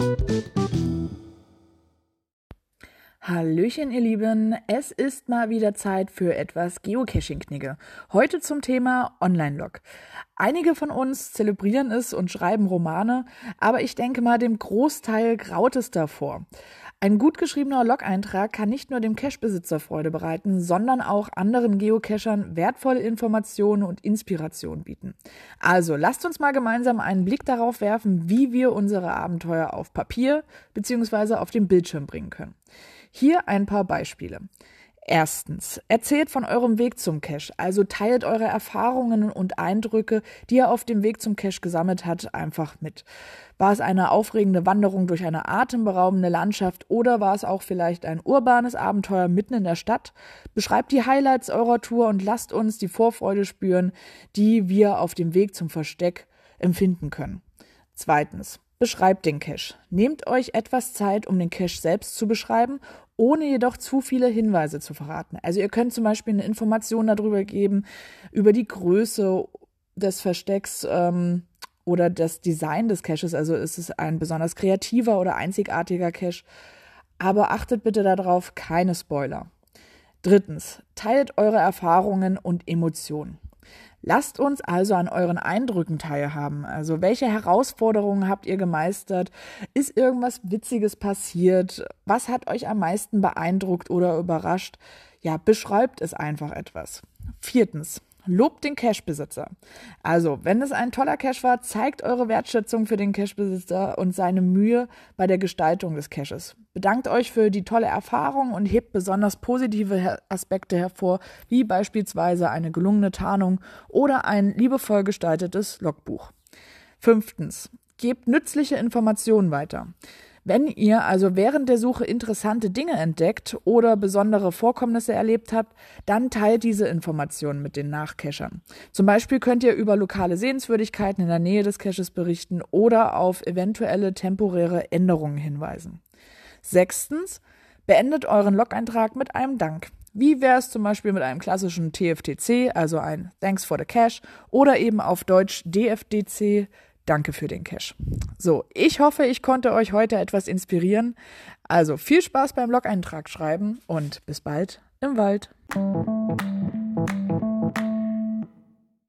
thank you Hallöchen, ihr Lieben. Es ist mal wieder Zeit für etwas Geocaching-Knigge. Heute zum Thema Online-Log. Einige von uns zelebrieren es und schreiben Romane, aber ich denke mal, dem Großteil graut es davor. Ein gut geschriebener Log-Eintrag kann nicht nur dem Cache-Besitzer Freude bereiten, sondern auch anderen Geocachern wertvolle Informationen und Inspiration bieten. Also lasst uns mal gemeinsam einen Blick darauf werfen, wie wir unsere Abenteuer auf Papier bzw. auf dem Bildschirm bringen können. Hier ein paar Beispiele. Erstens, erzählt von eurem Weg zum Cache, also teilt eure Erfahrungen und Eindrücke, die ihr auf dem Weg zum Cache gesammelt habt, einfach mit. War es eine aufregende Wanderung durch eine atemberaubende Landschaft oder war es auch vielleicht ein urbanes Abenteuer mitten in der Stadt? Beschreibt die Highlights eurer Tour und lasst uns die Vorfreude spüren, die wir auf dem Weg zum Versteck empfinden können. Zweitens, Beschreibt den Cache. Nehmt euch etwas Zeit, um den Cache selbst zu beschreiben, ohne jedoch zu viele Hinweise zu verraten. Also ihr könnt zum Beispiel eine Information darüber geben, über die Größe des Verstecks ähm, oder das Design des Caches. Also ist es ein besonders kreativer oder einzigartiger Cache. Aber achtet bitte darauf, keine Spoiler. Drittens, teilt eure Erfahrungen und Emotionen. Lasst uns also an euren Eindrücken teilhaben. Also welche Herausforderungen habt ihr gemeistert? Ist irgendwas Witziges passiert? Was hat euch am meisten beeindruckt oder überrascht? Ja, beschreibt es einfach etwas. Viertens. Lobt den Cash-Besitzer. Also, wenn es ein toller Cash war, zeigt eure Wertschätzung für den Cash-Besitzer und seine Mühe bei der Gestaltung des Caches. Bedankt euch für die tolle Erfahrung und hebt besonders positive Aspekte hervor, wie beispielsweise eine gelungene Tarnung oder ein liebevoll gestaltetes Logbuch. Fünftens. Gebt nützliche Informationen weiter. Wenn ihr also während der Suche interessante Dinge entdeckt oder besondere Vorkommnisse erlebt habt, dann teilt diese Informationen mit den Nachcachern. Zum Beispiel könnt ihr über lokale Sehenswürdigkeiten in der Nähe des Caches berichten oder auf eventuelle temporäre Änderungen hinweisen. Sechstens, beendet euren Log-Eintrag mit einem Dank. Wie wäre es zum Beispiel mit einem klassischen TFTC, also ein Thanks for the Cash, oder eben auf Deutsch DFDC, Danke für den Cash. So, ich hoffe, ich konnte euch heute etwas inspirieren. Also viel Spaß beim Blog-Eintrag schreiben und bis bald im Wald.